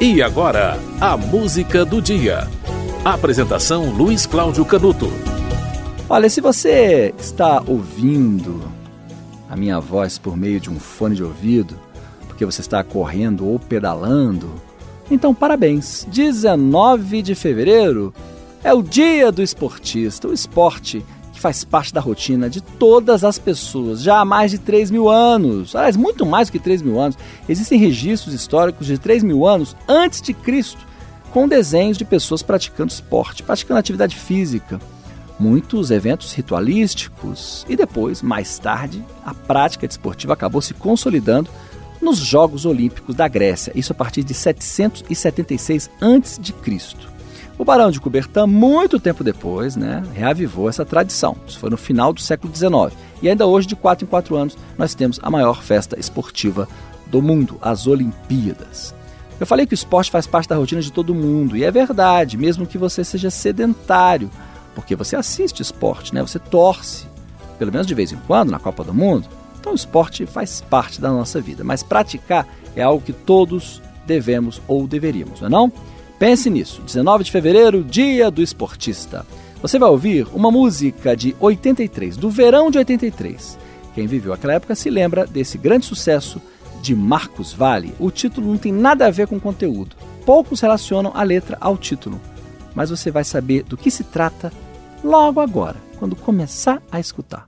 E agora, a música do dia. Apresentação Luiz Cláudio Canuto. Olha, se você está ouvindo a minha voz por meio de um fone de ouvido, porque você está correndo ou pedalando, então parabéns. 19 de fevereiro é o dia do esportista. O esporte que faz parte da rotina de todas as pessoas já há mais de 3 mil anos. Aliás, muito mais do que 3 mil anos. Existem registros históricos de 3 mil anos antes de Cristo, com desenhos de pessoas praticando esporte, praticando atividade física. Muitos eventos ritualísticos e depois, mais tarde, a prática desportiva acabou se consolidando nos Jogos Olímpicos da Grécia, isso a partir de 776 a.C. O Barão de Coubertin, muito tempo depois, né, reavivou essa tradição. Isso foi no final do século XIX. E ainda hoje, de 4 em 4 anos, nós temos a maior festa esportiva do mundo, as Olimpíadas. Eu falei que o esporte faz parte da rotina de todo mundo, e é verdade, mesmo que você seja sedentário, porque você assiste esporte, né? Você torce, pelo menos de vez em quando, na Copa do Mundo. Então o esporte faz parte da nossa vida, mas praticar é algo que todos devemos ou deveríamos, não é não? Pense nisso. 19 de fevereiro, Dia do Esportista. Você vai ouvir uma música de 83, do verão de 83. Quem viveu aquela época se lembra desse grande sucesso de Marcos Vale. O título não tem nada a ver com o conteúdo. Poucos relacionam a letra ao título, mas você vai saber do que se trata logo agora, quando começar a escutar.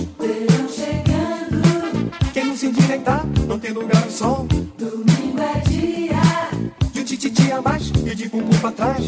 Sol. domingo é dia. De um tititi a mais e de bumbum pra trás.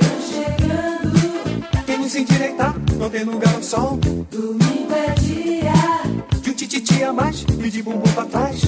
se endireitar, não tem lugar ao sol. domingo é dia. De um tititi a mais e de bumbum pra trás.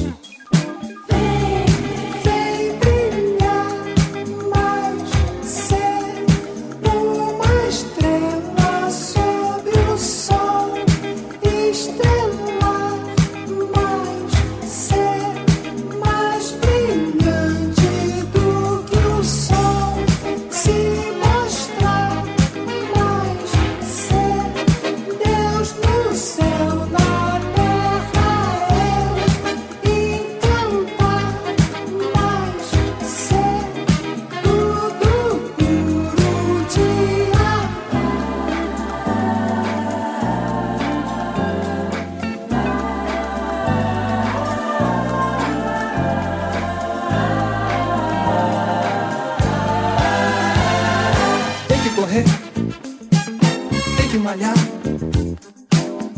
Malhar.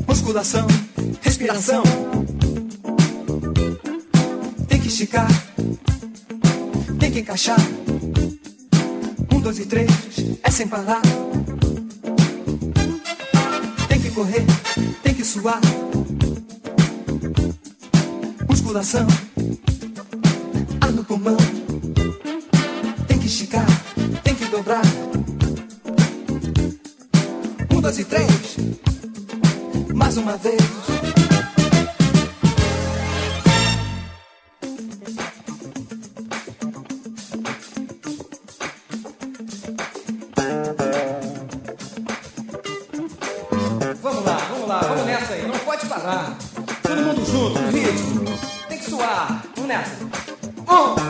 Musculação, respiração. Tem que esticar, tem que encaixar. Um, dois e três, é sem parar. Tem que correr, tem que suar. Musculação, ar no pulmão. Tem que esticar, tem que dobrar. Dois e três, mais uma vez. Vamos lá, vamos lá, vamos nessa aí, não pode parar. Todo mundo junto, ritmo. Tem que suar, vamos nessa. Um,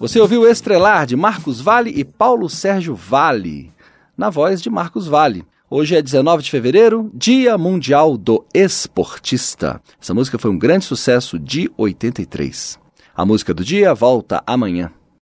Você ouviu Estrelar de Marcos Vale e Paulo Sérgio Vale, na voz de Marcos Vale. Hoje é 19 de fevereiro, Dia Mundial do Esportista. Essa música foi um grande sucesso de 83. A música do dia volta amanhã.